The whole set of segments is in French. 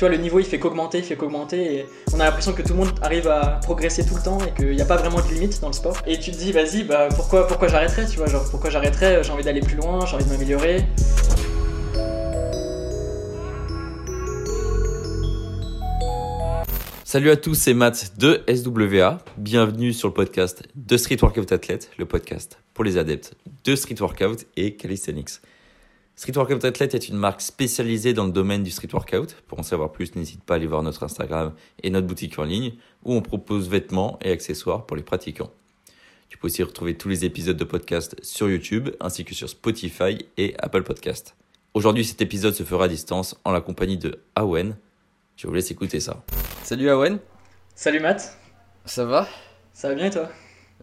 tu vois, le niveau il fait qu'augmenter, il fait qu'augmenter, et on a l'impression que tout le monde arrive à progresser tout le temps et qu'il n'y a pas vraiment de limite dans le sport. Et tu te dis, vas-y, bah pourquoi, pourquoi j'arrêterais, tu vois, genre pourquoi j'arrêterais, j'ai envie d'aller plus loin, j'ai envie de m'améliorer. Salut à tous, c'est Matt de SWA. Bienvenue sur le podcast de Street Workout Athlete, le podcast pour les adeptes de Street Workout et Calisthenics. Street Workout Athlete est une marque spécialisée dans le domaine du street workout. Pour en savoir plus, n'hésite pas à aller voir notre Instagram et notre boutique en ligne où on propose vêtements et accessoires pour les pratiquants. Tu peux aussi retrouver tous les épisodes de podcast sur YouTube ainsi que sur Spotify et Apple Podcast. Aujourd'hui, cet épisode se fera à distance en la compagnie de Awen. Je vous laisse écouter ça. Salut Awen. Salut Matt. Ça va? Ça va bien et toi?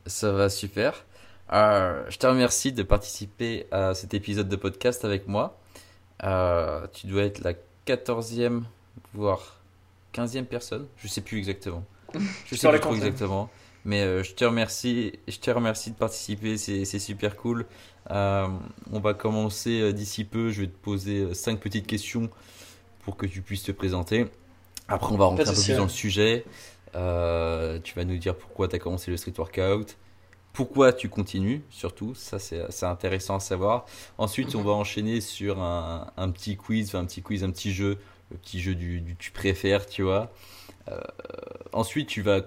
Ça va super. Euh, je te remercie de participer à cet épisode de podcast avec moi. Euh, tu dois être la 14e, voire 15e personne. Je sais plus exactement. Je sais plus trop exactement. Mais euh, je te remercie, je te remercie de participer, c'est super cool. on va commencer d'ici peu. Je vais te poser cinq petites questions pour que tu puisses te présenter. Après, on va rentrer un peu plus dans le sujet. tu vas nous dire pourquoi tu as commencé le street workout, pourquoi tu continues, surtout, ça c'est intéressant à savoir. Ensuite, on va enchaîner sur un, petit quiz, un petit quiz, un petit jeu, le petit jeu du, tu préfères, tu vois. Euh, ensuite, tu vas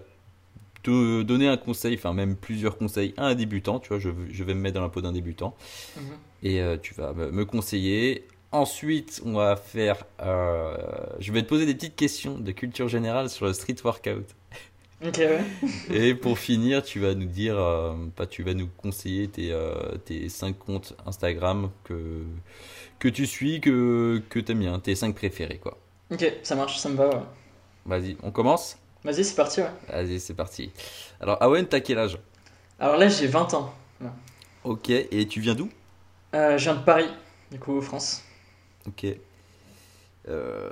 te donner un conseil, enfin même plusieurs conseils à un débutant, tu vois, je, vais me mettre dans la peau d'un débutant. Mhm. Et euh, tu vas me, conseiller. Ensuite, on va faire. Euh, je vais te poser des petites questions de culture générale sur le street workout. Et pour finir, tu vas nous dire, euh, tu vas nous conseiller tes, euh, tes 5 comptes Instagram que, que tu suis, que, que aimes bien, tes 5 préférés, quoi. Ok, ça marche, ça me va, ouais. Vas-y, on commence? Vas-y, c'est parti, ouais. Vas-y, c'est parti. Alors, Awen, t'as quel âge? Alors là, j'ai 20 ans. Ok, et tu viens d'où? Euh, Je viens de Paris, du coup, France. Ok. Euh,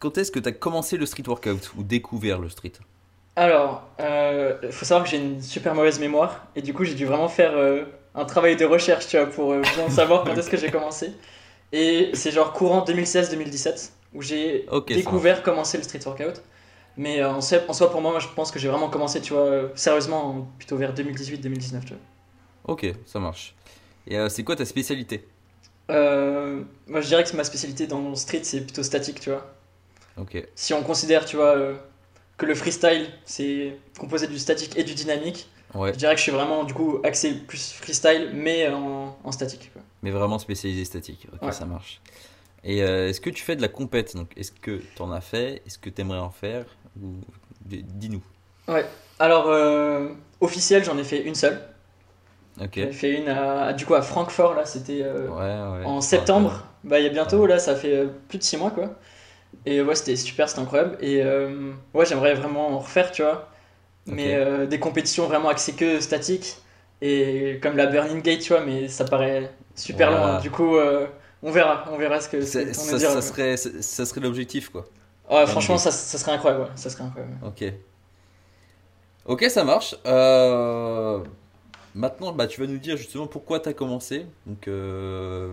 quand est-ce que tu as commencé le street workout ou découvert le street? Alors, il euh, faut savoir que j'ai une super mauvaise mémoire et du coup j'ai dû vraiment faire euh, un travail de recherche tu vois, pour euh, bien savoir quand est-ce que j'ai commencé. Et c'est genre courant 2016-2017 où j'ai découvert commencer le street workout. Mais en, soi, pour moi, moi, je pense que j'ai vraiment commencé, tu vois, sérieusement, plutôt vers 2018-2019, Ok, ça marche. Et c'est quoi ta spécialité? Moi, je dirais que ma spécialité dans le street, c'est plutôt statique, tu vois. Ok. Si on considère, tu vois, que le freestyle, c'est composé du statique et du dynamique. Je dirais que je suis vraiment du coup axé plus freestyle, mais en, en statique. Mais vraiment spécialisé statique. Ok, ça marche. Et euh, est-ce que tu fais de la compète Donc, est-ce que tu en as fait? Est-ce que tu aimerais en faire? Ou dis-nous. Ouais. Alors, euh, officiel, j'en ai fait une seule. Ok. J'ai fait une à, du coup à Francfort là, c'était euh, en septembre. Bah il y a bientôt là, ça fait plus de 6 mois quoi. Et ouais, c'était super, c'était incroyable. Et euh, ouais, j'aimerais vraiment en refaire, tu vois. Mais euh, des compétitions vraiment axées que statiques. Et comme la Burning Gate, tu vois, mais ça paraît super loin. Du coup, euh, on verra. On verra ce que ça, ça, serait, ça serait l'objectif, quoi. Ouais, franchement, ça, ça, serait incroyable. Ça serait incroyable. Ok. Ok, ça marche. Euh Maintenant, bah, tu vas nous dire justement pourquoi tu as commencé. Donc, euh,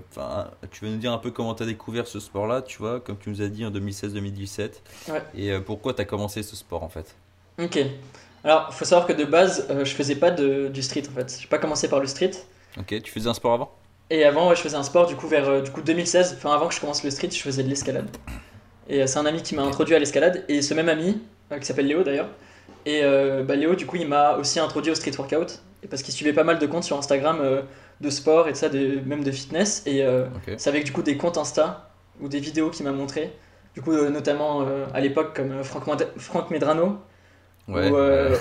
tu vas nous dire un peu comment tu as découvert ce sport-là, tu vois, comme tu nous as dit en 2016-2017. Et euh, pourquoi tu as commencé ce sport en fait? Ok. Alors, il faut savoir que de base, euh, je faisais pas de, du street en fait. Je n'ai pas commencé par le street. Ok, tu faisais un sport avant? Et avant, je faisais un sport du coup vers du coup 2016. Enfin, avant que je commence le street, je faisais de l'escalade. Et c'est un ami qui m'a introduit à l'escalade. Et ce même ami, qui s'appelle Léo d'ailleurs. Et bah, Léo, du coup, il m'a aussi introduit au street workout parce qu'il suivait pas mal de comptes sur Instagram euh, de sport et de ça, de, même de fitness. Et euh, c'est avec du coup des comptes Insta ou des vidéos qu'il m'a montré. Du coup, euh, notamment à l'époque comme Franck, Medrano ou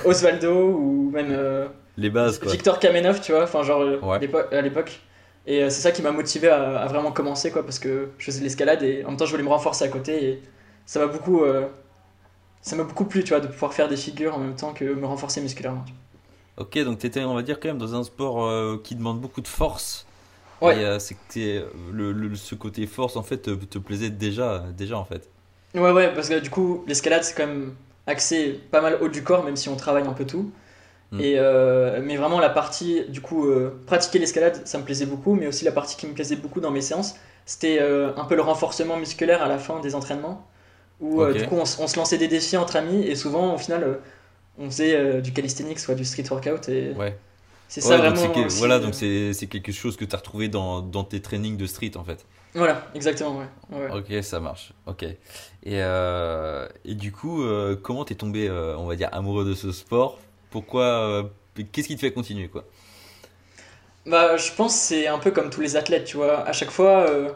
Osvaldo ou même les bases, Victor Kamenov, tu vois, enfin genre à l'époque. Et c'est ça qui m'a motivé à, vraiment commencer quoi, parce que je faisais de l'escalade et en même temps je voulais me renforcer à côté et ça m'a beaucoup, ça m'a beaucoup plu, tu vois, de pouvoir faire des figures en même temps que me renforcer musculairement. Ok, donc tu étais, on va dire, quand même dans un sport euh, qui demande beaucoup de force. Ouais. Et euh, c'est que le, ce côté force, en fait, te, plaisait déjà, déjà, en fait. Ouais, ouais, parce que du coup, l'escalade, c'est quand même axé pas mal haut du corps, même si on travaille un peu tout. Hmm. Et, euh, mais vraiment, la partie, du coup, pratiquer l'escalade, ça me plaisait beaucoup, mais aussi la partie qui me plaisait beaucoup dans mes séances, c'était un peu le renforcement musculaire à la fin des entraînements, où euh, du coup on, on se lançait des défis entre amis et souvent au final euh, on faisait euh, du calisthenics soit du street workout et Ouais. c'est ça vraiment. que- aussi, voilà, euh, donc c'est quelque chose que tu as retrouvé dans, dans tes trainings de street en fait. Voilà, exactement, ouais. ouais. Ok, ça marche. Ok. Et, euh, et du coup, euh, comment t'es tombé, euh, on va dire, amoureux de ce sport? Pourquoi euh, Qu'est-ce qui te fait continuer quoi? Bah, je pense que c'est un peu comme tous les athlètes, tu vois. À chaque fois, euh,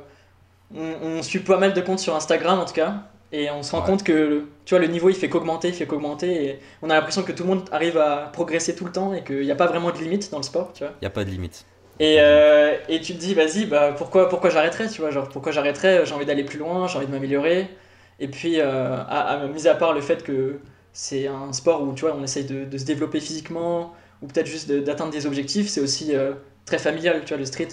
on, on suit pas mal de comptes sur Instagram en tout cas, et on se rend Ouais. compte que le- tu vois, le niveau il fait qu'augmenter, il fait qu'augmenter, et on a l'impression que tout le monde arrive à progresser tout le temps et qu'il n'y a pas vraiment de limite dans le sport. Il y a pas de limite. Et, euh, et tu te dis, vas-y, bah, pourquoi, pourquoi j'arrêterais, tu vois, genre, pourquoi j'arrêterais, j'ai envie d'aller plus loin, j'ai envie de m'améliorer. Et puis, euh, à, à- mis à part le fait que c'est un sport où, tu vois, on essaye de, de se développer physiquement, ou peut-être juste de- d'atteindre des objectifs, c'est aussi euh, très familial, tu vois, le street,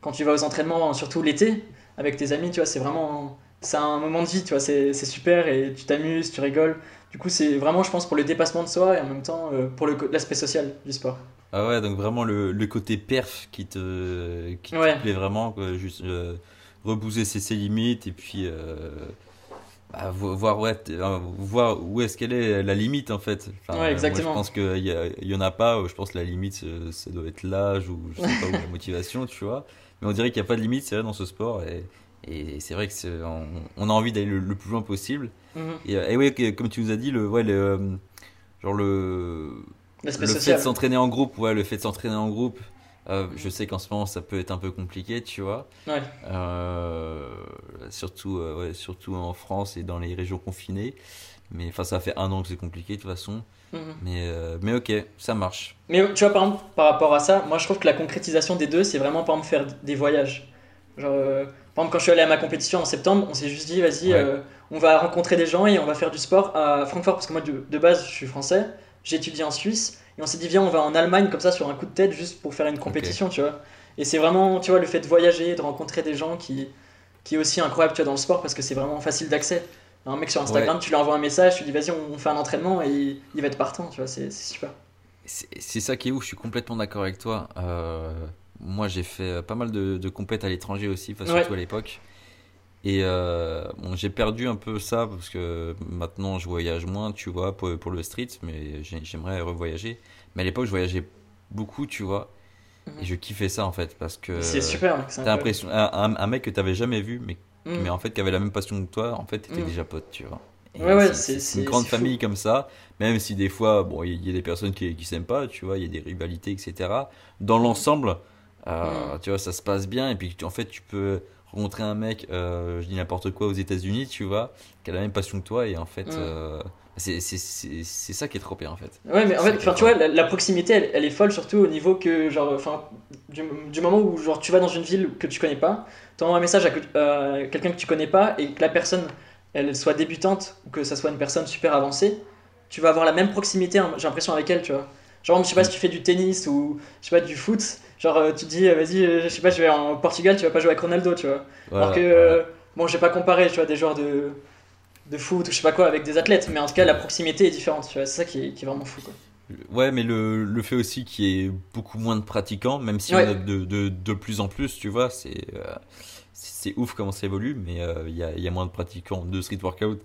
quand tu vas aux entraînements, surtout l'été, avec tes amis, tu vois, c'est vraiment, c'est un moment de vie, tu vois, c'est super, et tu t'amuses, tu rigoles. Du coup, c'est vraiment, je pense, pour le dépassement de soi, et en même temps, euh, pour l'aspect social du sport. Ah ouais, donc vraiment le, le côté perf qui te, qui te plaît vraiment, quoi, juste euh, repousser ses, ses limites et puis euh, bah, vo- voir, ouais, euh, voir où est-ce qu'elle est la limite en fait. Enfin, Ouais, exactement. Moi, je pense qu'il y, a- il y en a pas, je pense que la limite ça doit être l'âge ou je sais pas, ou la motivation, tu vois. Mais on dirait qu'il n'y a pas de limite, c'est vrai, dans ce sport et, et c'est vrai que on, on a envie d'aller le, le plus loin possible. Mhm. Et, euh, et que- comme tu nous as dit, le, ouais, le, genre le, le fait de s'entraîner en groupe, ouais, le fait de s'entraîner en groupe, euh, je sais qu'en ce moment ça peut être un peu compliqué, tu vois. Ouais. Euh, surtout, euh, ouais, surtout en France et dans les régions confinées. Mais enfin, ça fait un an que c'est compliqué de toute façon. Mhm. Mais, mais ok, ça marche. Mais tu vois, par exemple, par rapport à ça, moi je trouve que la concrétisation des deux, c'est vraiment par exemple faire des voyages. Genre, euh, par exemple, quand je suis allé à ma compétition en septembre, on s'est juste dit, vas-y, Ouais. euh, on va rencontrer des gens et on va faire du sport à Francfort, parce que moi de, de base, je suis français, j'ai étudié en Suisse, et on s'est dit, viens, on va en Allemagne comme ça sur un coup de tête, juste pour faire une compétition, tu vois. Et c'est vraiment, tu vois, le fait de voyager, de rencontrer des gens qui, qui est aussi incroyable, tu vois, dans le sport, parce que c'est vraiment facile d'accès. Un mec sur Instagram, tu lui envoies un message, tu lui dis, vas-y, on, on fait un entraînement, et il, il va être partant, tu vois, c'est super. C'est ça qui est ouf, je suis complètement d'accord avec toi. Euh, moi, j'ai fait euh, pas mal de, de compètes à l'étranger aussi, enfin, Ouais. surtout à l'époque. Et euh, bon, j'ai perdu un peu ça parce que maintenant je voyage moins, tu vois, pour, pour le street, mais j'ai- j'aimerais revoyager. Mais à l'époque, je voyageais beaucoup, tu vois, et je kiffais ça en fait parce que C'est super, t'as l'impression, un, un- un mec que t'avais jamais vu, mais, Mm. mais en fait qui avait la même passion que toi, en fait, t'étais Mm. déjà pote, tu vois. Et Ouais, ouais, c'est- une grande fou. famille comme ça, même si des fois, bon, il y a des personnes qui, qui s'aiment pas, tu vois, il y a des rivalités, etc. Dans l'ensemble, euh, Mm. tu vois, ça se passe bien, et puis tu- en fait, tu peux rencontrer un mec, euh, je dis n'importe quoi, aux États-Unis, tu vois, qui a la même passion que toi, et en fait, Mm. euh, c'est ça qui est trop bien, en fait. Ouais, mais en fait, tu vois, la, la proximité, elle, elle est folle surtout au niveau que, genre, enfin, du, du moment où, genre, tu vas dans une ville que tu connais pas, t'envoies un message à, à quelqu'un que tu connais pas et que la personne, elle soit débutante ou que ça soit une personne super avancée, tu vas avoir la même proximité, hein, j'ai l'impression, avec elle, tu vois. Genre, je sais pas si tu fais du tennis ou, je sais pas, du foot, genre, euh, tu te dis, euh, vas-y, euh, je sais pas, je vais en Portugal, tu vas pas jouer avec Ronaldo, tu vois. Voilà, Alors que, voilà. bon, j'ai pas comparé, tu vois, des joueurs de, de foot ou je sais pas quoi avec des athlètes, mais en tout cas, la proximité est différente, tu vois, c'est ça qui est, qui est vraiment fou, quoi. Ouais, mais le, le fait aussi qu'il y ait beaucoup moins de pratiquants, même si Ouais. on a de, de, de plus en plus, tu vois, c'est euh, c'est ouf comment ça évolue, mais euh, il y, a, il y a moins de pratiquants de street workout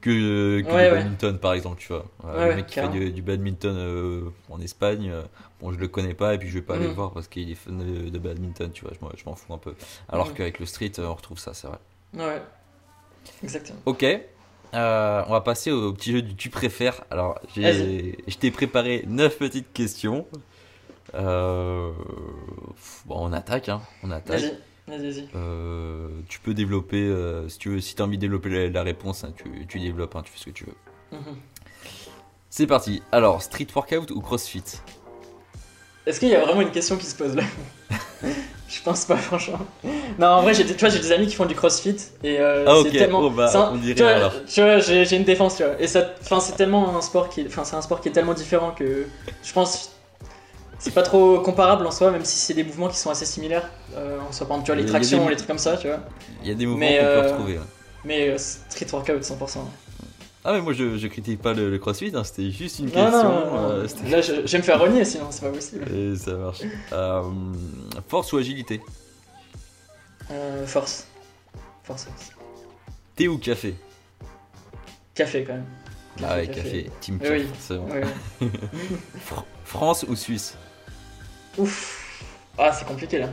que, que Ouais, de ouais. badminton, par exemple, tu vois. Euh, Ouais, le mec qui fait du, du badminton euh, en Espagne, euh, bon, je le connais pas et puis je vais pas aller Mhm. le voir parce qu'il est fan de, de badminton, tu vois, je m'en- fous un peu. Alors Mhm. qu'avec le street, on retrouve ça, c'est vrai. Ouais, exactement. Ok. On va passer au petit jeu du tu préfères. Alors, je t'ai préparé 9 petites questions. Bon, on attaque, hein. On attaque. Vas-y. Euh, tu peux développer, euh, si tu veux, si as envie de développer la, la réponse, hein, tu, tu développes, hein, tu fais ce que tu veux. Mhm. C'est parti. Alors, street workout ou crossfit? Est-ce qu'il y a vraiment une question qui se pose là? Je pense pas, franchement. Non, en vrai, j'ai des- tu vois, j'ai des amis qui font du crossfit et euh, Ah, c'est ok. tellement. Oh, bah, c'est un- on dirait tu vois, alors. tu vois, j'ai j'ai une défense, tu vois. Et ça, enfin, c'est tellement un sport qui, enfin, c'est un sport qui est tellement différent que je pense. C'est pas trop comparable en soi, même si c'est des mouvements qui sont assez similaires. Euh, en soi, par exemple, tu vois, les des tractions, mou- les trucs comme ça, tu vois. Il y a des mouvements qu'on peut euh, retrouver. ouais. Mais euh, street workout 100%. Ah, mais moi, je, je critique pas le, le crossfit, hein, c'était juste une question. non, non, non. Là, je, je vais me faire renier sinon, c'est pas possible. Et ça marche. Euh, force ou agilité? Euh, force. Force, force. Thé ou café? Café quand même. ah ouais, café, Team Oui, oui. forcément. Ouais, ouais. Fr- France ou Suisse? Ouf. Ah, c'est compliqué là.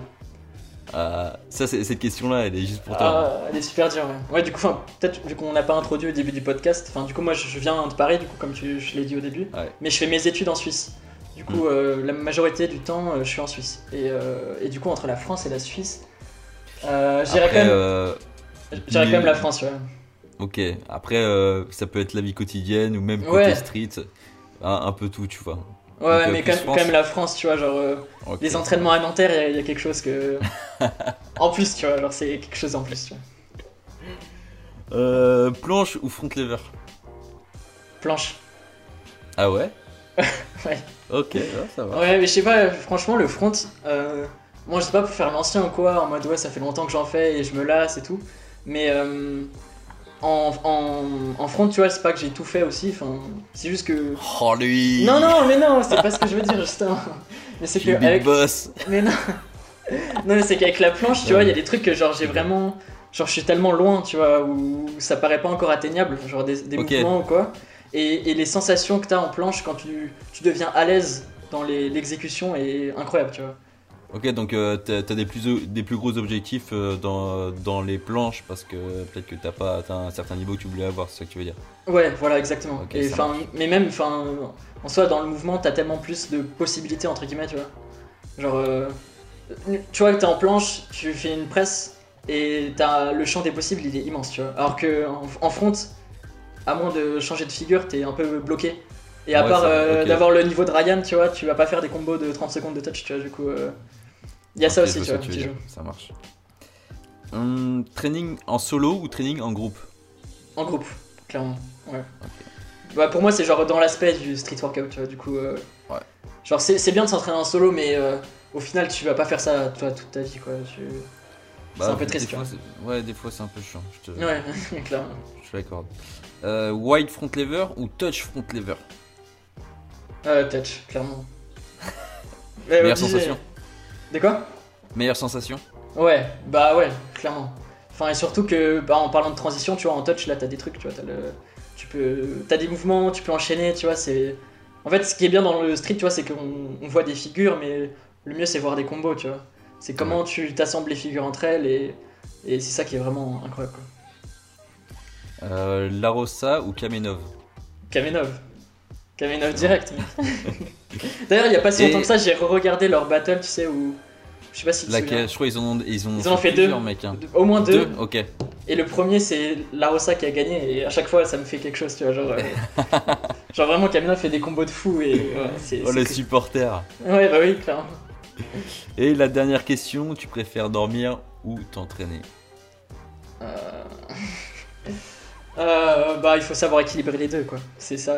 Ah, Ça, c'est- cette question-là, elle est juste pour toi. Ah, elle est super dure, ouais. Ouais, du coup, peut-être vu qu'on n'a pas introduit au début du podcast, enfin, du coup, moi je viens de Paris, du coup, comme tu, je l'ai dit au début, Ouais. mais je fais mes études en Suisse. Du coup, euh, la majorité du temps, euh, je suis en Suisse. Et, euh, et du coup, entre la France et la Suisse, euh, Après, quand, même- euh, je dirais quand même la France, ouais. ok. Après, euh, ça peut être la vie quotidienne ou même côté Ouais. street. Un, un peu tout, tu vois. Ouais, Donc, euh, mais quand, même- France. quand même la France, tu vois, genre, euh, les entraînements à Nanterre, il y a- il y, a quelque chose que. en plus, tu vois, genre, c'est quelque chose en plus, tu vois. Euh, planche ou front lever? Planche. Ah ouais? Ouais. Ok, ça va. Ouais, mais je sais pas, franchement, le front, euh, moi je sais pas pour faire l'ancien ou quoi, en mode ouais, ça fait longtemps que j'en fais et je me lasse et tout. Mais euh, en, en, en front, tu vois, c'est pas que j'ai tout fait aussi, enfin, c'est juste que. Oh lui Non, non, mais non, c'est pas ce que je veux dire, justement. Mais c'est que. Avec... boss Mais non. non, mais c'est qu'avec la planche, tu vois, il y a des trucs que genre j'ai vraiment. Genre je suis tellement loin, tu vois, où ça paraît pas encore atteignable, genre des, mouvements ou quoi. Et, et les sensations que t'as en planche quand tu, tu deviens à l'aise dans l'exécution est incroyable, tu vois. Ok, donc euh, des plus, des plus gros objectifs euh, dans, dans les planches parce que peut-être que t'as pas atteint un certain niveau que tu voulais avoir, c'est ça que tu veux dire? Ouais, voilà, exactement. Et mais même, enfin, en soi, dans le mouvement, t'as tellement plus de possibilités entre guillemets, tu vois. Genre, euh, tu vois que t'es en planche, tu fais une presse et t'as le champ des possibles, il est immense, tu vois. Alors que en, en front, à moins de changer de figure, t'es un peu bloqué. Et à Ouais, part euh, d'avoir le niveau de Ryan, tu vois, tu vas pas faire des combos de 30 secondes de touch, tu vois. Du coup, euh, il y a ça aussi, tu vois veux jeu. Ça marche. Hum, training en solo ou training en groupe? En groupe, clairement. Ouais. Bah, pour moi, c'est genre dans l'aspect du street workout, tu vois. Du coup, euh, Ouais. genre c'est c'est bien de s'entraîner en solo, mais euh, au final, tu vas pas faire ça toi toute ta vie, quoi. Tu... C'est un peu triste, tu fois, Ouais, des fois c'est un peu chiant, je te, Ouais, clairement. je l'accorde. Euh, wide front lever ou touch front lever? Euh, touch, clairement. Ouais, Meilleure sensation De quoi? Meilleure sensation Ouais, bah ouais, clairement. Enfin, et surtout que, bah, en parlant de transition, tu vois, en touch, là, t'as des trucs, tu vois, t'as le... Tu peux... T'as des mouvements, tu peux enchaîner, tu vois, c'est... En fait, ce qui est bien dans le street, tu vois, c'est qu'on on voit des figures, mais le mieux, c'est voir des combos, tu vois. C'est comment tu t'assembles les figures entre elles, et, et c'est ça qui est vraiment incroyable, quoi. euh, Larossa ou Kamenov? Kamenov. Kamenov direct. D'ailleurs, il y a pas si Et- longtemps que ça, j'ai re-regardé leur battle, tu sais, où... Je sais pas si tu. Laquelle Je crois qu'ils ont, ils ont, Ils ont fait deux. mec, hein. Au moins deux. Ok. Et le premier, c'est Larossa qui a gagné, et à chaque fois, ça me fait quelque chose, tu vois. Genre, euh, genre vraiment, Kamina fait des combos de fou, et ouais, c'est. Oh le supporter. Ouais, bah oui, clairement. Et la dernière question, tu préfères dormir ou t'entraîner? Euh... euh, bah, il faut savoir équilibrer les deux, quoi. C'est ça.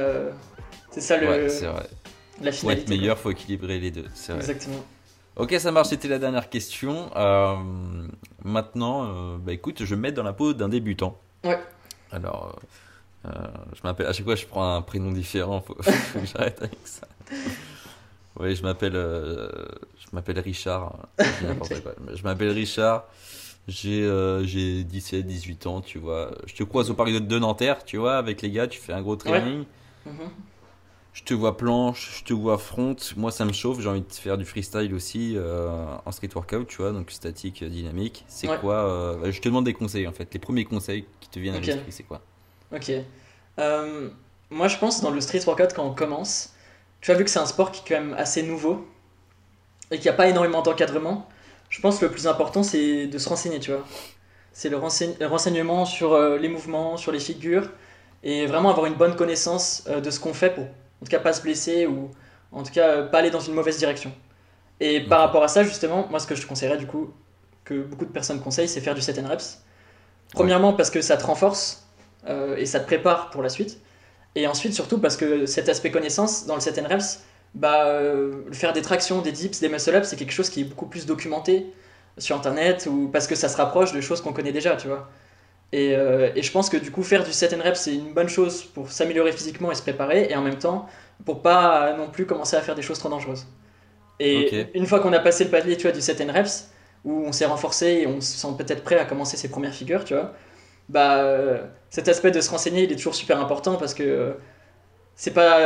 C'est ça le, Ouais, c'est vrai. la Pour finalité. être meilleur, faut équilibrer les deux. C'est quoi. vrai. Exactement. Ok, ça marche, c'était la dernière question. Euh, maintenant, euh, bah écoute, je vais me mettre dans la peau d'un débutant. Ouais. Alors, euh, euh, je m'appelle. À chaque fois, je prends un prénom différent. Faut, faut que j'arrête avec ça. Oui, je m'appelle. je m'appelle Richard. Quoi. Je m'appelle Richard. J'ai j'ai 17, 18 ans, tu vois. Je te croise au parc de- Nanterre, tu vois, avec les gars, tu fais un gros training. Mhm. Je te vois planche, je te vois front. Moi, ça me chauffe. J'ai envie de faire du freestyle aussi euh, en street workout, tu vois, donc statique, euh, dynamique. C'est Ouais. quoi euh, Je te demande des conseils en fait. Les premiers conseils qui te viennent à l'esprit, c'est quoi Ok. Euh, moi, je pense dans le street workout, quand on commence, tu as vu que c'est un sport qui est quand même assez nouveau et qu'il n'y a pas énormément d'encadrement. Je pense que le plus important, c'est de se renseigner, tu vois. C'est le, renseigne- le renseignement sur les mouvements, sur les figures et vraiment avoir une bonne connaissance de ce qu'on fait pour, en tout cas, pas se blesser ou en tout cas, pas aller dans une mauvaise direction. Et par rapport à ça, justement, moi, ce que je te conseillerais, du coup, que beaucoup de personnes conseillent, c'est faire du set and reps. Premièrement, parce que ça te renforce euh, et ça te prépare pour la suite. Et ensuite, surtout parce que cet aspect connaissance dans le set and reps, bah, euh, faire des tractions, des dips, des muscle-ups, c'est quelque chose qui est beaucoup plus documenté sur internet ou parce que ça se rapproche de choses qu'on connaît déjà, tu vois. Et, euh, et je pense que du coup, faire du set and reps, c'est une bonne chose pour s'améliorer physiquement et se préparer, et en même temps, pour pas non plus commencer à faire des choses trop dangereuses. Et une fois qu'on a passé le palier, tu vois, du set and reps, où on s'est renforcé et on se sent peut-être prêt à commencer ses premières figures, tu vois, bah, euh, cet aspect de se renseigner, il est toujours super important parce que euh, c'est pas,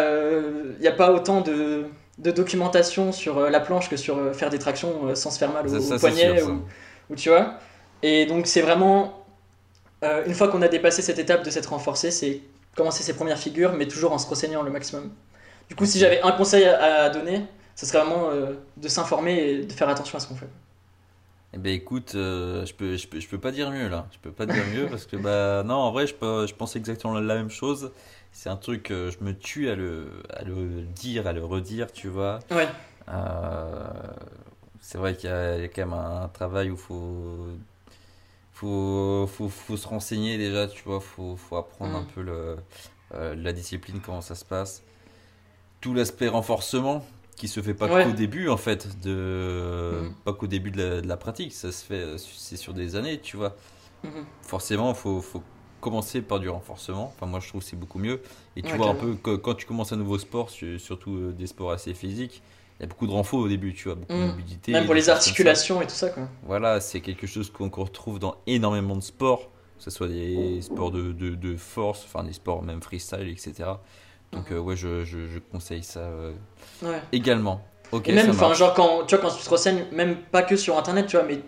il n'y a pas autant de, de documentation sur la planche que sur faire des tractions sans se faire mal au, Ça- ça, au c'est poignet sûr, ou, ou tu vois. Et donc c'est vraiment une fois qu'on a dépassé cette étape de s'être renforcé, c'est commencer ses premières figures, mais toujours en se renseignant le maximum. Du coup, si j'avais un conseil à, donner, ce serait vraiment euh, de s'informer et de faire attention à ce qu'on fait. Eh ben écoute, euh, je peux, je peux, je peux pas dire mieux là. Je peux pas dire mieux parce que bah non, en vrai, je, peux- je pense exactement la même chose. C'est un truc, euh, je me tue à le, à le dire, à le redire, tu vois. Ouais, Euh, c'est vrai qu'il y, a il y a quand même un, travail où faut, faut, faut, faut se renseigner déjà, tu vois. Faut, faut apprendre Mm. un peu le, euh, la discipline, comment ça se passe. Tout l'aspect renforcement qui se fait pas Ouais. qu'au début en fait, de, Mm. pas qu'au début de la, de la pratique. Ça se fait, c'est sur des années, tu vois. Mhm. Forcément, faut, faut commencer par du renforcement. Enfin, moi, je trouve que c'est beaucoup mieux. Et tu Ouais, vois un peu que quand tu commences un nouveau sport, su- surtout euh, des sports assez physiques, il y a beaucoup de renfort au début, tu vois, beaucoup de Mm. mobilité. même pour les articulations et tout ça, quoi. Voilà, c'est quelque chose qu'on retrouve dans énormément de sports, que ce soit des sports de, de, de force, enfin des sports même freestyle, etc. Donc, Mhm. euh, ouais, je, je, je conseille ça euh, Ouais. également. Ok, Et même, enfin, genre quand tu vois quand tu te renseignes, même pas que sur internet, tu vois, mais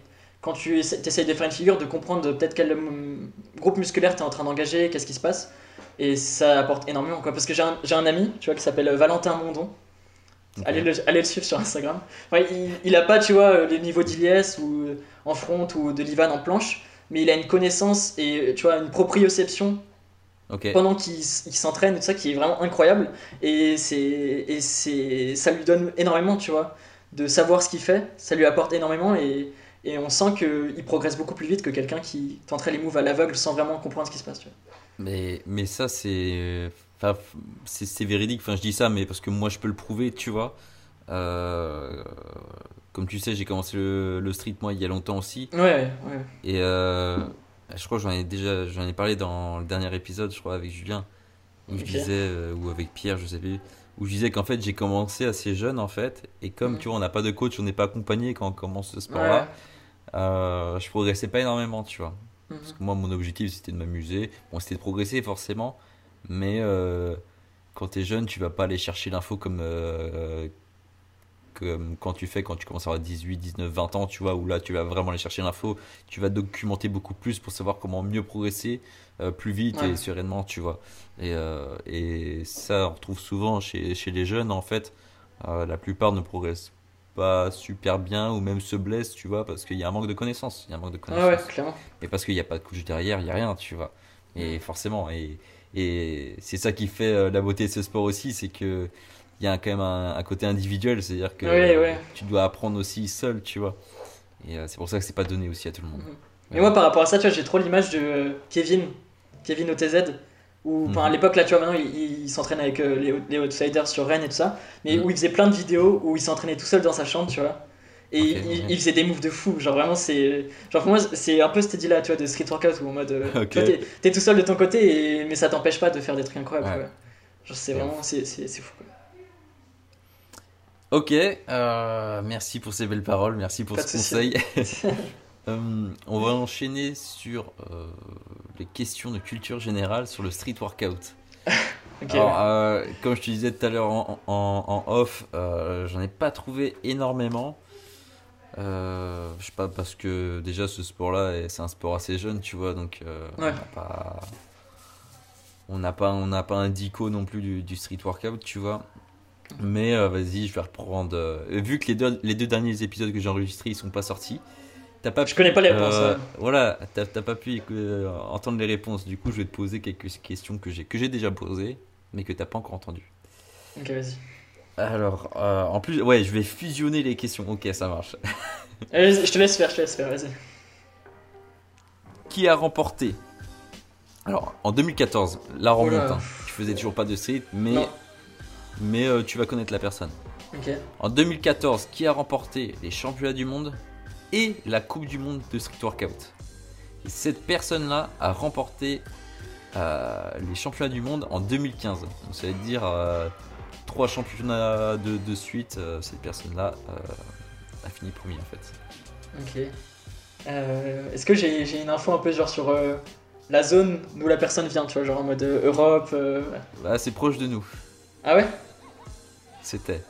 quand tu essa- essayes de faire une figure, de comprendre peut-être quel hum, groupe musculaire tu es en train d'engager, qu'est-ce qui se passe, et ça apporte énormément quoi. Parce que j'ai un, j'ai un ami, tu vois, qui s'appelle Valentin Mondon. Ok. Allez, le, allez le suivre sur Instagram. Il, il a pas, tu vois, euh, les niveaux d'Iliès ou euh, en front ou de Livan en planche, mais il a une connaissance et tu vois une proprioception pendant qu'il s'entraîne et tout ça qui est vraiment incroyable et et ça lui donne énormément tu vois de savoir ce qu'il fait ça lui apporte énormément et, et on sent que il progresse beaucoup plus vite que quelqu'un qui tenterait les moves à l'aveugle sans vraiment comprendre ce qui se passe tu vois. Mais, mais ça, c'est. Enfin, c'est véridique. Enfin, je dis ça, mais parce que moi, je peux le prouver, tu vois. Euh, comme tu sais, j'ai commencé le, le street, moi, il y a longtemps aussi. ouais ouais Et euh, je crois que j'en ai déjà j'en ai parlé dans le dernier épisode, je crois, avec Julien. Où je disais, euh, ou avec Pierre, je sais plus. Où je disais qu'en fait, j'ai commencé assez jeune, en fait. Et comme, Mhm. tu vois, on n'a pas de coach, on n'est pas accompagné quand on commence ce ouais, sport-là. euh, je progressais pas énormément, tu vois. Mhm. Parce que moi, mon objectif, c'était de m'amuser. Bon, c'était de progresser, forcément. Mais euh, quand tu es jeune, tu vas pas aller chercher l'info comme, euh, comme quand tu fais quand tu commences à avoir 18, 19, 20 ans, tu vois, où là, tu vas vraiment aller chercher l'info. Tu vas documenter beaucoup plus pour savoir comment mieux progresser euh, plus vite Ouais. et sereinement, tu vois. Et, et ça, on retrouve souvent chez, chez les jeunes, en fait. La plupart ne progressent pas super bien ou même se blessent, tu vois, parce qu'il y a un manque de connaissances. Il y a un manque de ouais connaissances. ouais clairement Et parce qu'il n'y a pas de couche derrière, il n'y a rien, tu vois. Et forcément, et, et c'est ça qui fait euh, la beauté de ce sport aussi, c'est que il y a quand même un, un côté individuel, c'est-à-dire que Ouais, ouais. tu dois apprendre aussi seul, tu vois. Et euh, c'est pour ça que c'est pas donné aussi à tout le monde. mais moi par rapport à ça tu vois j'ai trop l'image de Kevin Kevin OTZ où enfin, à Mhm. l'époque là tu vois maintenant il, il- il s'entraîne avec euh, les, les outsiders sur Rennes et tout ça mais Mhm. où il faisait plein de vidéos où il s'entraînait tout seul dans sa chambre tu vois et Ok, il, il faisait des moves de fou genre vraiment c'est genre pour moi c'est un peu cette idée là tu vois de street workout où en mode euh, Ok. tu vois, t'es, t'es tout seul de ton côté et, mais ça t'empêche pas de faire des trucs incroyables Ouais. genre c'est vraiment c'est, c'est, c'est fou quoi. Ok, euh, merci pour ces belles paroles, merci pour Pas ce conseil. Euh, on va enchaîner sur euh, les questions de culture générale sur le street workout. Ok, Alors, ouais. euh, comme je te disais tout à l'heure en, en- en off, euh, j'en ai pas trouvé énormément. Euh, je sais pas, parce que déjà ce sport-là, c'est un sport assez jeune, tu vois, donc euh, on Ouais. n'a pas. On n'a pas, on n'a pas un dico non plus du, du street workout, tu vois. Mais euh, vas-y, je vais reprendre. vu que les deux, les deux derniers épisodes que j'ai enregistrés, ils sont pas sortis. T'as pas je connais pas les réponses ouais. Voilà, t'as pas pu entendre les réponses. Du coup, je vais te poser quelques questions que j'ai que j'ai déjà posées, mais que t'as pas encore entendues. ok vas-y Alors, euh, en plus, ouais, je vais fusionner les questions. Ok, ça marche. Allez, je te laisse faire je te laisse faire vas-y Qui a remporté? Alors, en 2014, la remonte. Oula. hein. Tu faisais toujours pas de street, mais Non. mais euh, tu vas connaître la personne. ok En 2014, qui a remporté les championnats du monde et la Coupe du monde de street workout? Et cette personne-là a remporté euh, les championnats du monde en 2015. Donc ça veut dire trois championnats de, de suite. euh, cette personne-là euh, a fini premier en fait. Ok. Euh, Est-ce que j'ai une info un peu genre sur euh, la zone d'où la personne vient, tu vois, genre en mode euh, Europe. Bah, c'est proche de nous. Ah ouais? C'était.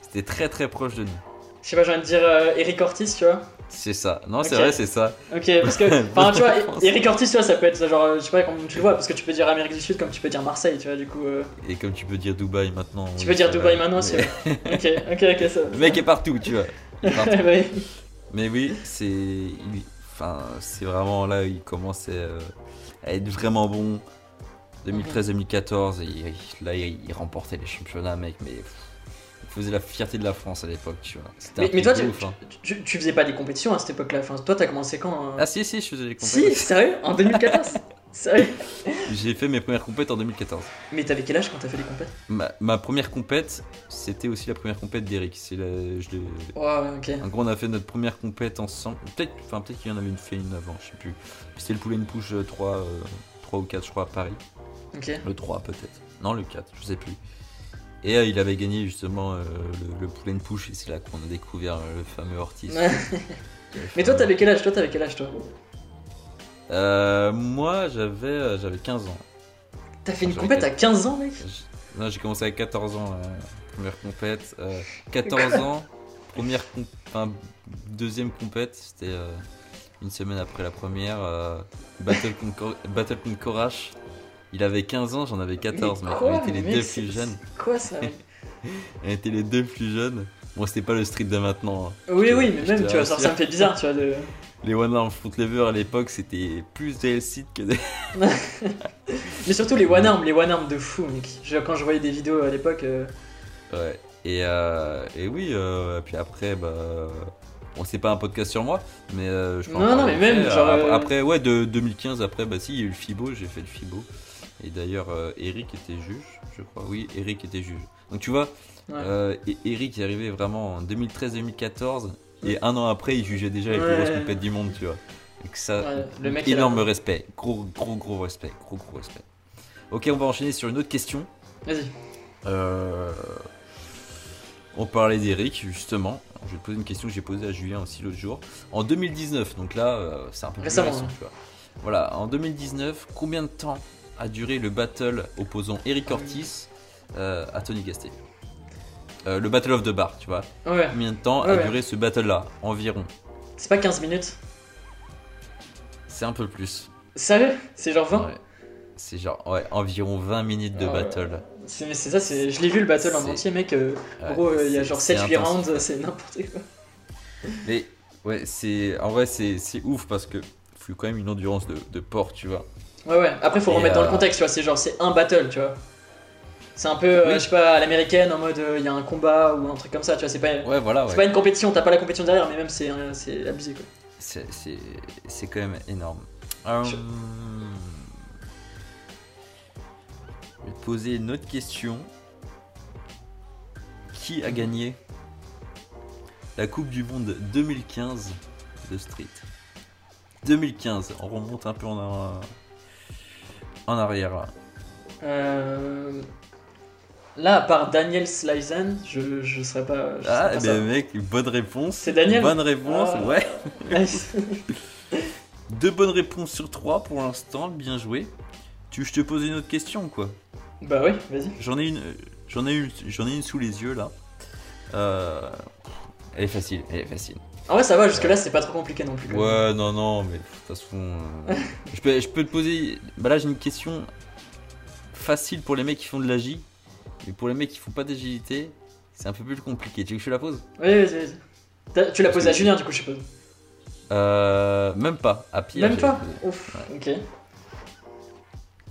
C'était très très proche de nous. Je sais pas, j'ai envie de dire euh, Eric Ortiz, tu vois. C'est ça. Non, c'est vrai, c'est ça. Ok, parce que, enfin, tu vois. Eric Ortiz, tu vois, ça peut être genre, je sais pas comment tu le vois, parce que tu peux dire Amérique du Sud comme tu peux dire Marseille, tu vois, du coup. euh, Et comme tu peux dire Dubaï maintenant. Tu oui, peux dire Dubaï maintenant, vrai. Ok, ok, ok, ça. Le mec est partout, tu vois. Partout. Mais oui, c'est. Enfin, c'est vraiment là, il commençait euh, à être vraiment bon. 2013-2014, et il- là, il remportait les championnats, mec, mais. Faisait la fierté de la France à l'époque, tu vois. Mais, toi, de tu, ouf, hein. tu, tu faisais pas des compétitions à cette époque-là. Enfin, toi, t'as commencé quand euh Ah, si, si, je faisais Si, compétitions. sérieux En 2014 Sérieux J'ai fait mes premières compètes en 2014. Mais t'avais quel âge quand t'as fait les compètes? Ma, ma première compète, c'était aussi la première compète d'Eric. C'est la, je l'ai- Ouais, ok. En gros, on a fait notre première compète ensemble. Peut-être enfin, peut qu'il y en avait une fait une avant, je sais plus. C'était le Poulet une Push 3, euh, 3 ou 4, je crois, à Paris. Ok. Le 3 peut-être. Non, le 4, je sais plus. Et euh, il avait gagné justement euh, le, le Poulet une Push, et c'est là qu'on a découvert euh, le fameux Ortiz. Mais toi, t'avais quel âge? Toi, t'avais quel âge, toi? Euh, moi, j'avais j'avais 15 ans. T'as fait une compète à quel- 15 ans, mec? Je- Non, j'ai commencé à 14 ans, première compète. Euh, 14 ans, première com- enfin, deuxième compète, c'était une semaine après la première. Battle, contre, Battle contre. Il avait 15 ans, j'en avais 14, Mais quoi, On était les deux plus jeunes. Quoi ça On était les deux plus jeunes. Bon, c'était pas le street de maintenant. hein. Oui, Je te- oui, mais même, tu vois, ça, me fait bizarre, tu vois. De... Les One Arm Foot Lever à l'époque, c'était plus des sites que des. Mais surtout les one arm, les one arm de fou, mec. Je- quand je voyais des vidéos à l'époque. euh, Ouais. Et, euh, et oui, euh, puis après, bah. Bon, c'est pas un podcast sur moi, mais euh, je peux en Non, non, mais même, après. genre, Ap- Après, ouais, de 2015, après, bah si, il y a eu le FIBO, j'ai fait le FIBO. Et d'ailleurs, euh, Eric était juge, je crois. Oui, Eric était juge. Donc tu vois, Ouais. euh, et Eric est arrivé vraiment en 2013-2014, et un an après, il jugeait déjà les plus grosses compètes du monde, tu vois. Ça, Ouais, le mec, a- énorme respect. Gros, gros, gros respect. Gros, gros respect. Ok, on va enchaîner sur une autre question. Vas-y. Euh, On parlait d'Eric, justement. Je vais te poser une question que j'ai posée à Julien aussi l'autre jour. En 2019, donc là, euh, c'est un peu plus récent, tu vois. Voilà, en 2019, combien de temps a duré le battle opposant Eric Ortiz euh, à Tony Gasté Euh, Le Battle of the Bar, tu vois. Ouais, Combien de temps Ouais, a ouais. duré ce battle-là Environ? c'est pas 15 minutes. C'est un peu plus. Sérieux? C'est genre 20 Ouais. C'est genre, ouais, environ 20 minutes de Ah battle. C'est ça, c'est... je l'ai vu le battle en entier, mec. euh, Ouais, gros, euh, il y a genre c'est 7-8 intense. rounds, c'est n'importe quoi. Mais ouais, c'est en vrai c'est c'est ouf parce que faut quand même une endurance de, de porc, tu vois. Ouais, ouais. Après, faut Et, remettre dans euh, le contexte, tu vois. C'est genre, c'est un battle, tu vois. C'est un peu, euh, je sais pas, à l'américaine, en mode, euh, il y a un combat ou un truc comme ça, tu vois. C'est pas, Ouais, voilà, ouais. pas une compétition, t'as pas la compétition derrière, mais même c'est, euh, abusé, quoi. C'est quand même énorme. Euh, Je- Je vais te poser une autre question. Qui a gagné la Coupe du Monde 2015 de Street? 2015, on remonte un peu en, en arrière là. Euh, Là, à part Daniel Slyzen, je, je serais pas. Je Ah, serais eh pas ben mec, bonne réponse. C'est Daniel Bonne réponse, Ah. ouais. Nice. Deux bonnes réponses sur trois pour l'instant, bien joué. Tu veux que je te pose une autre question quoi? Bah oui, vas-y. J'en ai une, euh, j'en ai une, j'en ai une sous les yeux là. Euh, Elle est facile, elle est facile. En vrai, ça va, jusque-là, c'est pas trop compliqué non plus. même. Ouais, non, non, mais de toute façon, euh, je peux, je peux te poser. Bah là, j'ai une question facile pour les mecs qui font de l'agi, mais pour les mecs qui font pas d'agilité, c'est un peu plus compliqué. Tu veux que je te la pose? Oui, vas-y, vas-y. T'as- Tu l'as posé à Julien, du coup, je suppose. Euh, même pas. À Pierre. Même pas? Ouf, ok.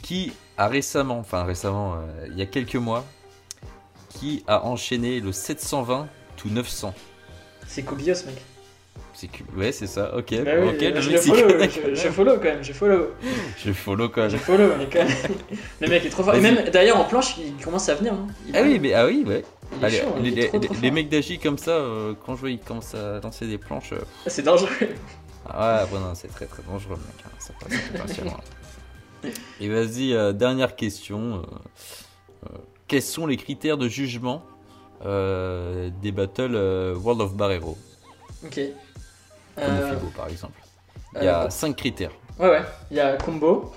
qui a récemment, enfin récemment, euh, il y a quelques mois, qui a enchaîné le 720 tout 900. C'est Kobios, mec. C'est que... Ouais, c'est ça, ok. Bah oui, ok, le je follow, je, quand je même. follow quand même, je follow. Je follow quand Je même. follow, mais quand même. Le mec est trop fort. Et même, d'ailleurs, en planche, il commence à venir. hein. Il- Ah oui, mais ah oui, ouais. il est Allez, chaud, hein, les, il est trop, les- trop les fort. mecs d'Agi comme ça, euh, quand je vois ils commencent à lancer des planches, euh, Ah, C'est dangereux. ah ouais, bon, non, c'est très très dangereux, mec. hein, Ça passe. Et vas-y, euh, dernière question. quels sont les critères de jugement des battles World of Barrero? Ok. Comme Euh, FIBO par exemple. Il y a euh, 5 critères. Ouais, ouais. Il y a combo,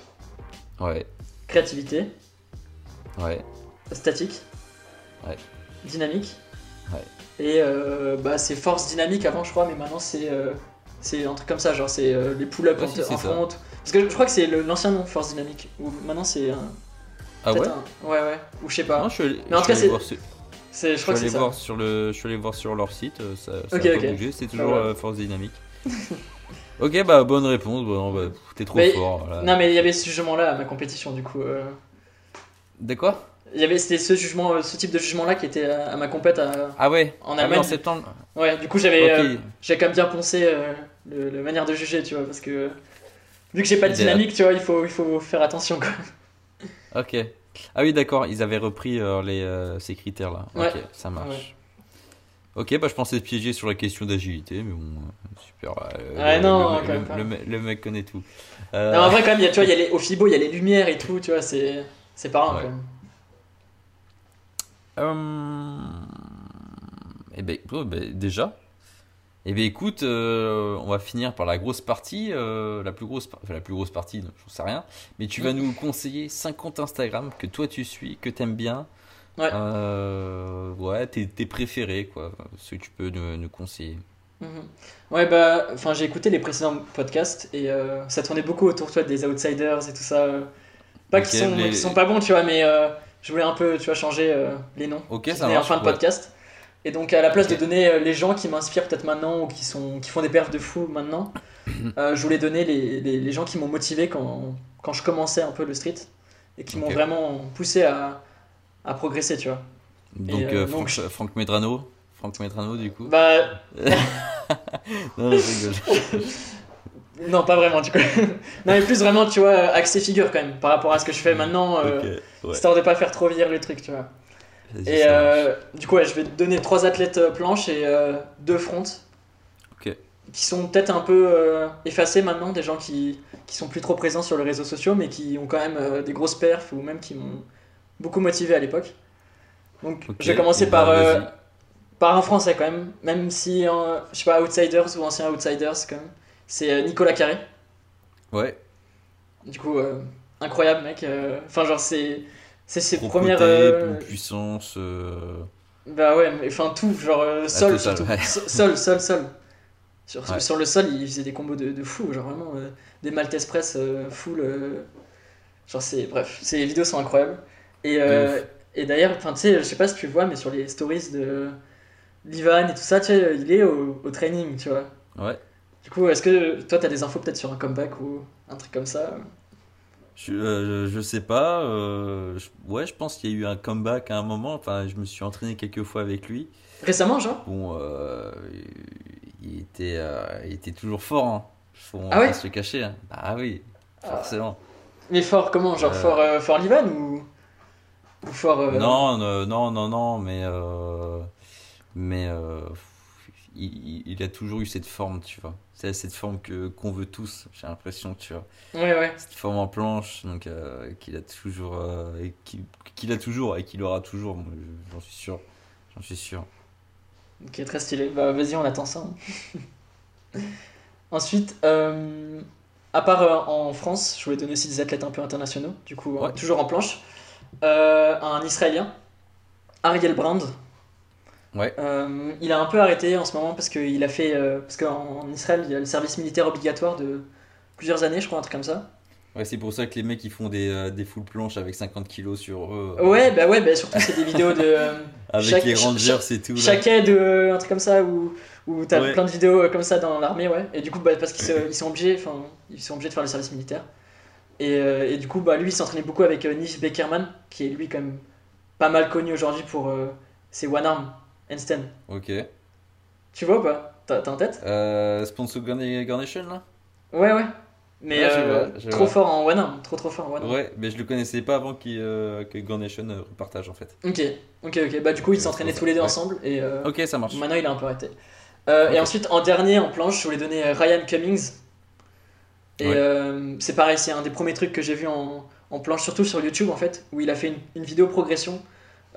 Ouais, créativité, ouais. statique, Ouais. dynamique. Ouais. Et euh, bah, c'est force dynamique avant, je crois, mais maintenant c'est euh, c'est un truc comme ça, genre c'est euh, les pull-ups Ouais, en, si, en ça. front. Parce que je crois que c'est l'ancien nom, force dynamique. Ou maintenant c'est un. Ah ouais un- Ouais, ouais. Ou je sais pas. Non, je suis allé, Mais en je tout cas, allé voir sur- C'est- je je crois que allé c'est ça. voir sur le, je suis allé voir sur leur site, euh, ça, ça a bougé, c'est toujours ouais. euh, force dynamique. ok, bah bonne réponse, bon, bah, pff, t'es trop Mais- fort. voilà. Non, mais il y avait ce jugement-là à ma compétition, du coup. euh, De quoi? Il y avait c'était ce jugement, euh, ce type de jugement-là qui était à, à ma compète à- Ah ouais? en Ah oui, Allemagne. en septembre. Ouais, du coup j'avais euh, j'ai quand même bien poncé euh, le, la manière de juger, tu vois, parce que vu que j'ai pas de dynamique, tu vois, il faut, il faut faire attention quoi. Ok. Ah oui, d'accord, ils avaient repris les, ces critères-là. Ouais. Ok, ça marche. Ok, bah je pensais te piéger sur la question d'agilité, mais bon, euh, super. euh, Ouais, le, non, le- quand le- même pas. le me- le mec connaît tout. Euh, Non, en vrai, quand même, il y a, tu vois, y a les, au FIBO, il y a les lumières et tout, tu vois, c'est c'est parlant Ouais. quand même. Euh... Eh ben, oh, ben, déjà. Eh ben écoute, euh, on va finir par la grosse partie, euh, la plus grosse, enfin, la plus grosse partie, j'en sais rien. Mais tu vas nous conseiller 5 comptes Instagram que toi tu suis, que t'aimes bien. Ouais. Euh, ouais, tes, tes préférés quoi, ceux que tu peux nous, nous conseiller. Mhm. Ouais, bah, enfin, j'ai écouté les précédents podcasts et euh, ça tournait beaucoup autour, tu vois, des outsiders et tout ça. Pas Ok, qu'ils sont, les- sont pas bons, tu vois, mais euh, je voulais un peu, tu vois, changer les noms. Ok, ça venaient en marche. fin de ouais. podcast. Et donc, à la place de donner les gens qui m'inspirent peut-être maintenant ou qui, sont, qui font des perfs de fou maintenant, je voulais donner les, les, les gens qui m'ont motivé quand, quand je commençais un peu le street et qui m'ont vraiment poussé à, à progresser, tu vois. Donc, Et, euh, euh, donc, Franck, Medrano. Franck Medrano du coup. Bah, Non, je rigole. non, pas vraiment, du coup. non, mais plus vraiment, tu vois, axé figure quand même par rapport à ce que je fais maintenant, euh, Ok, ouais. histoire de pas faire trop vieillir le truc, tu vois. Et euh, du coup, ouais, je vais te donner trois athlètes planches et euh, deux fronts. Ok. Qui sont peut-être un peu euh, effacés maintenant, des gens qui, qui sont plus trop présents sur les réseaux sociaux, mais qui ont quand même des grosses perfs ou même qui m'ont beaucoup motivé à l'époque. Donc, Ok, je vais commencer et par, bah, euh, par un français quand même, même si, euh, je sais pas, Outsiders ou ancien Outsiders quand même. C'est euh, Nicolas Carré. Ouais. Du coup, euh, incroyable mec. Enfin, genre, c'est. C'est ses premières. côté, puissance. Bah ouais, mais enfin tout, genre sol surtout. ouais. Sol, sol, sol. Sur, Ouais. sur le sol, il faisait des combos de, de fou, genre vraiment des Maltese press full. genre c'est. Bref, ces vidéos sont incroyables. Et, euh, et d'ailleurs, tu sais, je sais pas si tu le vois, mais sur les stories de l'Ivan et tout ça, tu sais, il est au, au training, tu vois. Ouais. Du coup, est-ce que toi t'as des infos peut-être sur un comeback ou un truc comme ça? Je, euh, je sais pas. euh, je- ouais, je pense qu'il y a eu un comeback à un moment. Enfin, je me suis entraîné quelques fois avec lui. Récemment, genre? Bon, euh, il était, il était toujours fort. Hein. Faut Ah ouais? pas se le cacher. hein. Ah oui, forcément. Mais fort comment Genre fort, fort l'Ivan ou? Ou fort. euh, Non, non, non, non, mais euh, mais euh, il, a toujours eu cette forme, tu vois. C'est cette forme que qu'on veut tous. J'ai l'impression, tu vois. Ouais, ouais. cette forme en planche donc qu'il a toujours et qu'il a toujours et qu'il aura toujours j'en suis sûr j'en suis sûr Ok, très stylé. Bah vas-y, on attend ça. hein. Ensuite, à part en France, je voulais donner aussi des athlètes un peu internationaux, du coup, Ouais. toujours en planche. Euh, un Israélien, Ariel Brand. ouais Euh, il a un peu arrêté en ce moment parce qu'il a fait. euh, parce qu'en en Israël, il y a le service militaire obligatoire de plusieurs années, je crois, un truc comme ça. ouais c'est pour ça que les mecs ils font des, euh, des full planches avec 50 kilos sur eux Ouais, bah ouais, bah surtout c'est des vidéos de. euh, avec chaque- les rangers et tout chaque aide, euh, un truc comme ça, où, où t'as Ouais. plein de vidéos comme ça dans l'armée, ouais. Et du coup, bah, parce qu'ils sont obligés, enfin, ils sont obligés de faire le service militaire. Et, euh, et du coup, bah, lui, il s'entraînait beaucoup avec euh, Nif Beckerman, qui est lui quand même pas mal connu aujourd'hui pour euh, ses one arm handstand. ok Tu vois ou pas? T'as en tête? Euh, sponsor Garnation là? Ouais, ouais. Mais Ouais, euh, vois, trop vois. fort en one arm, trop trop fort en one arm. ouais mais je le connaissais pas avant qu'il, euh, que Garnation repartage en fait Ok, ok, ok. Bah, du coup, ils s'entraînaient tous les deux ouais. ensemble. Et, ok ça marche Maintenant, il a un peu arrêté. Et ensuite, en dernier, en planche, je voulais donner Ryan Cummings. Et Ouais. euh, c'est pareil, c'est un des premiers trucs que j'ai vu en, en planche, surtout sur YouTube en fait, où il a fait une, une vidéo progression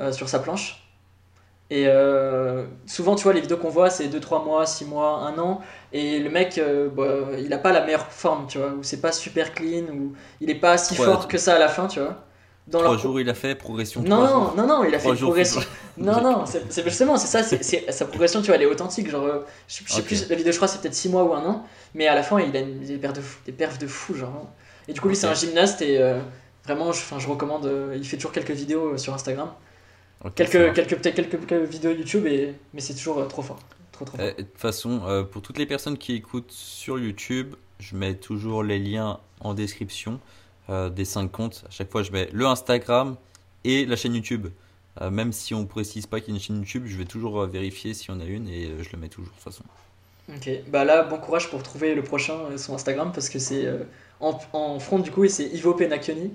euh, sur sa planche. Et euh, souvent, tu vois, les vidéos qu'on voit, c'est 2-3 mois, 6 mois, 1 an. Et le mec, euh, bah, il a pas la meilleure forme, tu vois. Ou c'est pas super clean, ou il est pas si Ouais, fort que ça à la fin, tu vois. Dans Trois leur- jours, il a fait progression. Non, non, non, non, il a fait jours, progression. Non, non, c'est justement, c'est ça, c'est sa progression, tu vois, elle est authentique. Genre, euh, je sais- je sais plus, la vidéo, je crois, c'est peut-être 6 mois ou un an, mais à la fin, il a une- des perfs de fou, des perfs de fou, genre. Et du coup, lui, c'est un gymnaste et euh, vraiment, je, je recommande. euh, il fait toujours quelques vidéos euh, sur Instagram, Ok, ça quelques, quelques, peut-être quelques, quelques vidéos YouTube, et, mais c'est toujours euh, trop fort. Trop, trop fort. Euh, De toute façon, euh, pour toutes les personnes qui écoutent sur YouTube, je mets toujours les liens en description euh, des 5 comptes. À chaque fois, je mets le Instagram et la chaîne YouTube. Euh, même si on précise pas qu'il y a une chaîne YouTube, je vais toujours euh, vérifier si on a une et euh, je le mets toujours de toute façon. Ok, bah là, bon courage pour trouver le prochain, euh, son Instagram, parce que c'est euh, en, en front, du coup, et c'est Ivo Penacchioni.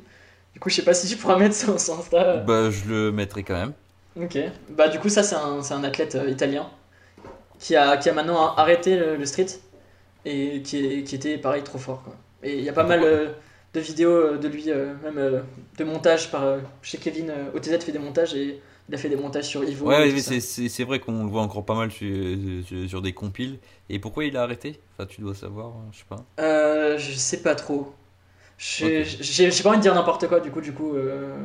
Du coup, je sais pas si tu pourras mettre son, son Insta. Bah, je le mettrai quand même. Ok, bah du coup ça c'est un, un athlète euh, italien qui a, qui a maintenant arrêté le, le street et qui, est- qui était pareil trop fort quoi. Et il y a pas mal euh, de vidéos euh, de lui, euh, même euh, de montage par chez Kevin OTZ fait des montages et il a fait des montages sur Ivo. Ouais, c'est- c'est c'est vrai qu'on le voit encore pas mal sur, sur- sur des compiles. Et pourquoi il a arrêté? Enfin, tu dois savoir, hein, je sais pas. Euh, je sais pas trop. J'ai Ok. j'ai- j'ai pas envie de dire n'importe quoi du coup, du coup euh,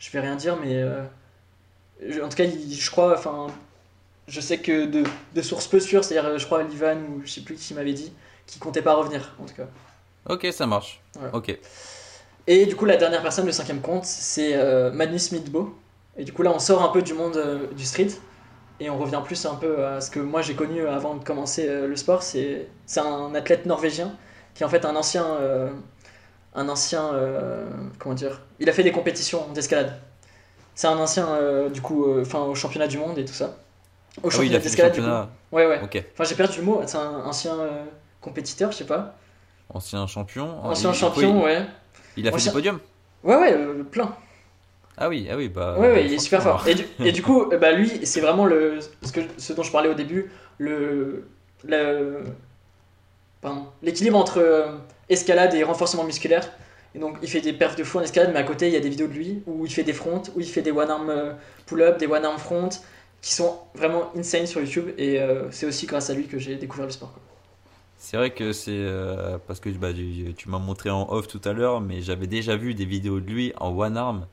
je vais rien dire mais euh, en tout cas il- je crois, enfin je sais que de, de sources peu sûres, c'est-à-dire je crois Livan ou je sais plus qui m'avait dit, qu'il comptait pas revenir en tout cas. Ok, ça marche. Ouais. Ok. Et du coup, la dernière personne, le cinquième compte, c'est euh, Magnus Midbo. Et du coup, là, on sort un peu du monde euh, du street et on revient plus un peu à ce que moi j'ai connu avant de commencer euh, le sport. C'est un athlète norvégien qui est en fait un ancien. euh, un ancien. comment dire Il a fait des compétitions d'escalade. C'est un ancien, du coup, enfin, au championnat du monde et tout ça. Au Ah oui, championnat le d'escalade. Ouais, ouais. Ok. Enfin, j'ai perdu le mot. C'est un ancien compétiteur, je sais pas. Ancien champion. Ancien Il- champion, ouais. Il a fait Ancien- du podium. Ouais, ouais, euh, plein. Ah oui, ah oui, bah. Ouais, ouais, il est super fort. Et du, et du coup, euh, bah, lui, c'est vraiment le, ce, que, ce dont je parlais au début, le, le- pardon, l'équilibre entre euh, escalade et renforcement musculaire. Et donc, il fait des perfs de fou en escalade, mais à côté, il y a des vidéos de lui où il fait des fronts, où il fait des one-arm pull-up, des one-arm front, qui sont vraiment insane sur YouTube. Et euh, c'est aussi grâce à lui que j'ai découvert le sport. quoi. C'est vrai que c'est euh, parce que bah, tu, tu m'as montré en off tout à l'heure, mais j'avais déjà vu des vidéos de lui en one arm.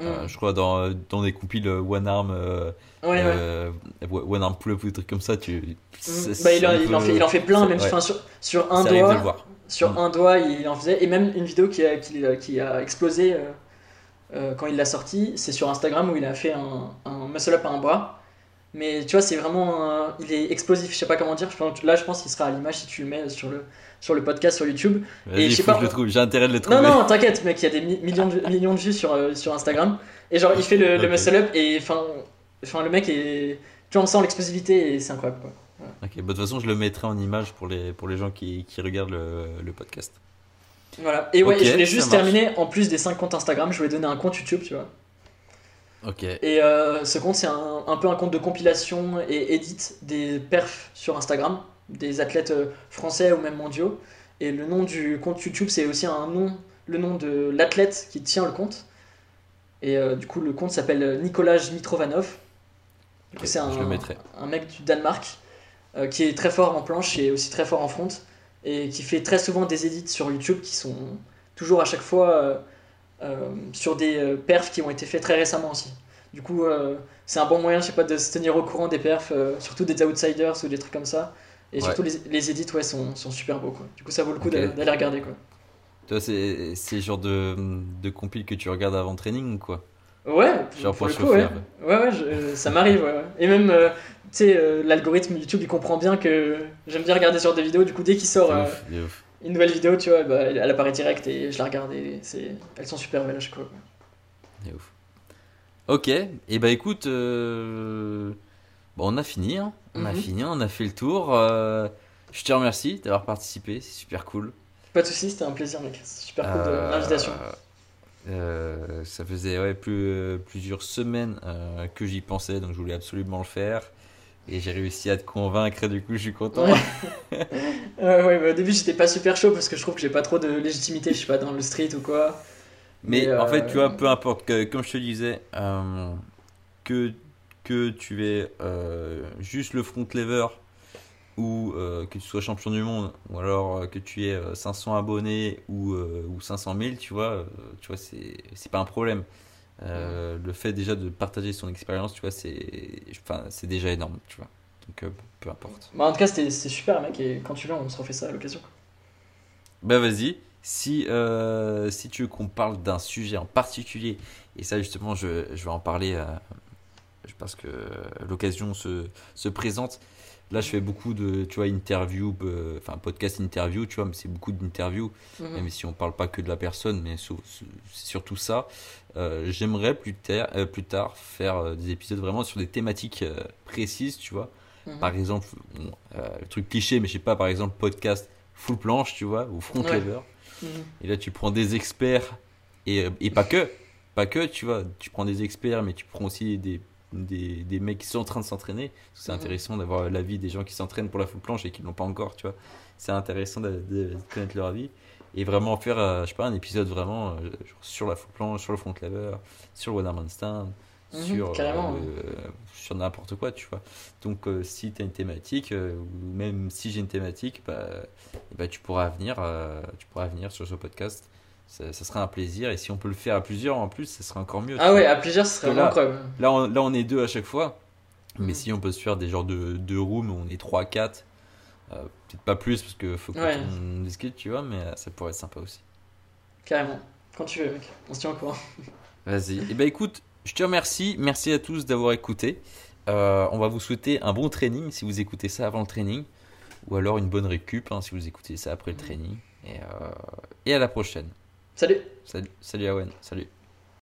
Euh, Mm. je crois dans, dans des compiles euh, one arm, euh, Ouais, ouais. one arm pull up ou des trucs comme ça. Tu, Mm. Bah, il, en, il fait, il en fait plein, même ouais. enfin, sur, sur un Ça doigt. le voir. Sur Mm. un doigt, il en faisait. Et même une vidéo qui a, qui, a- qui a explosé quand il l'a sorti, c'est sur Instagram où il a fait un, un muscle-up à un bras. Mais tu vois, c'est vraiment. il est explosif, je sais pas comment dire. Là, je pense qu'il sera à l'image si tu le mets sur le, sur le podcast sur YouTube. Vas-y, je sais pas-. J'ai intérêt de le trouver. Non, non, t'inquiète, mec, il y a des mi- millions, de, millions de vues sur, euh, sur Instagram. Et genre, il fait le, le Ok. muscle-up et enfin, le mec est. Tu vois, on sent l'explosivité et c'est incroyable quoi. Ok, bah, de toute façon, je le mettrai en image pour les, pour les gens qui, qui regardent le, le podcast. Voilà. Et ouais, et je voulais juste terminer, en plus des 5 comptes Instagram, je voulais donner un compte YouTube, tu vois. Et euh, ce compte, c'est un, un peu un compte de compilation et edit des perfs sur Instagram, des athlètes euh, français ou même mondiaux. Et le nom du compte YouTube, c'est aussi un nom, le nom de l'athlète qui tient le compte. Et euh, du coup, le compte s'appelle Nicolas Mitrovanov. Du coup, Ok, c'est un, un mec du Danemark euh, qui est très fort en planche et aussi très fort en front. Et qui fait très souvent des edits sur YouTube qui sont toujours à chaque fois sur des euh, perfs qui ont été faits très récemment aussi. Du coup, euh, c'est un bon moyen, je sais pas, de se tenir au courant des perfs, euh, surtout des outsiders ou des trucs comme ça. Et Ouais. surtout, les, les edits, ouais, sont, sont super beaux, quoi. Du coup, ça vaut le coup d'aller regarder, quoi. Toi, c'est c'est le genre de, de compile que tu regardes avant training, quoi? Ouais, Genre pour pour le coup, ouais. Ouais, ouais, je- ça m'arrive, ouais. Et même, euh, tu sais, euh, l'algorithme YouTube, il comprend bien que j'aime bien regarder sur des vidéos. Du coup, dès qu'il sort De euh, ouf, de ouf. Une nouvelle vidéo, tu vois, bah, elle apparaît direct et je la regarde et elles sont super belles à chaque fois. ouf. Ok, et bah écoute, euh, bon, on a fini, hein. on a Mhm. fini, on a fait le tour. euh, Je te remercie d'avoir participé, c'est super cool. Pas de soucis, c'était un plaisir, mec. Super cool de Euh, l'invitation. ça faisait ouais, plus, plusieurs semaines que j'y pensais, donc je voulais absolument le faire. Et j'ai réussi à te convaincre, du coup je suis content. Ouais. Ouais, ouais, bah, au début, j'étais pas super chaud parce que je trouve que j'ai pas trop de légitimité, je sais pas, dans le street ou quoi. Mais Mais, en fait, euh, tu vois, peu importe, que, comme je te disais, euh, que, que tu es euh, juste le front lever ou euh, que tu sois champion du monde ou alors euh, que tu aies euh, 500 abonnés ou, euh, ou 500 000, tu vois, euh, tu vois c'est c'est pas un problème. Euh, le fait déjà de partager son expérience, tu vois, c'est enfin, c'est déjà énorme, tu vois. Donc euh, peu importe. Bah, en tout cas, c'était super, mec, et quand tu veux, on se refait ça à l'occasion. Bah vas-y, si, euh, si tu veux qu'on parle d'un sujet en particulier, et ça justement je, je vais en parler parce que l'occasion se, se présente. Là je fais beaucoup de, tu vois, interview, euh, enfin podcast interview, tu vois, mais c'est beaucoup d'interviews, même si on parle pas que de la personne, mais c'est surtout ça. Euh, J'aimerais plus tard, euh, plus tard faire des épisodes vraiment sur des thématiques euh, précises, tu vois. Mhm. Par exemple, bon, le truc cliché, mais je sais pas, par exemple, podcast full planche, tu vois, ou front Ouais. lever. Mhm. Et là, tu prends des experts, et, et pas que, pas que, tu vois, tu prends des experts, mais tu prends aussi des, des, des mecs qui sont en train de s'entraîner. C'est Mhm. intéressant d'avoir l'avis des gens qui s'entraînent pour la full planche et qui ne l'ont pas encore, tu vois. C'est intéressant de, de connaître leur avis. Et vraiment faire, euh, je sais pas, un épisode vraiment euh, sur la full planche, sur le front lever, sur le one handstand, Mhm, sur, euh, sur n'importe quoi, tu vois. Donc, si tu as une thématique, ou même si j'ai une thématique, bah, ben, tu pourras venir, tu pourras venir sur ce podcast. Ça, ça sera un plaisir. Et si on peut le faire à plusieurs en plus, ça sera encore mieux. Ah ouais, vois. à plusieurs, ce serait que vraiment incroyable. Là, on, là, on est deux à chaque fois. Mais Mhm. si on peut se faire des genres de, de rooms où on est 3, 4, euh, peut-être pas plus parce qu'il faut Ouais. qu'on discute, tu vois, mais euh, ça pourrait être sympa aussi. Carrément. Quand tu veux, mec. On se tient au courant. Vas-y. Et ben écoute, je te remercie. Merci à tous d'avoir écouté. Euh, on va vous souhaiter un bon training si vous écoutez ça avant le training. Ou alors une bonne récup hein, si vous écoutez ça après le training. Et, euh, et à la prochaine. Salut Salut, salut Awen. Salut.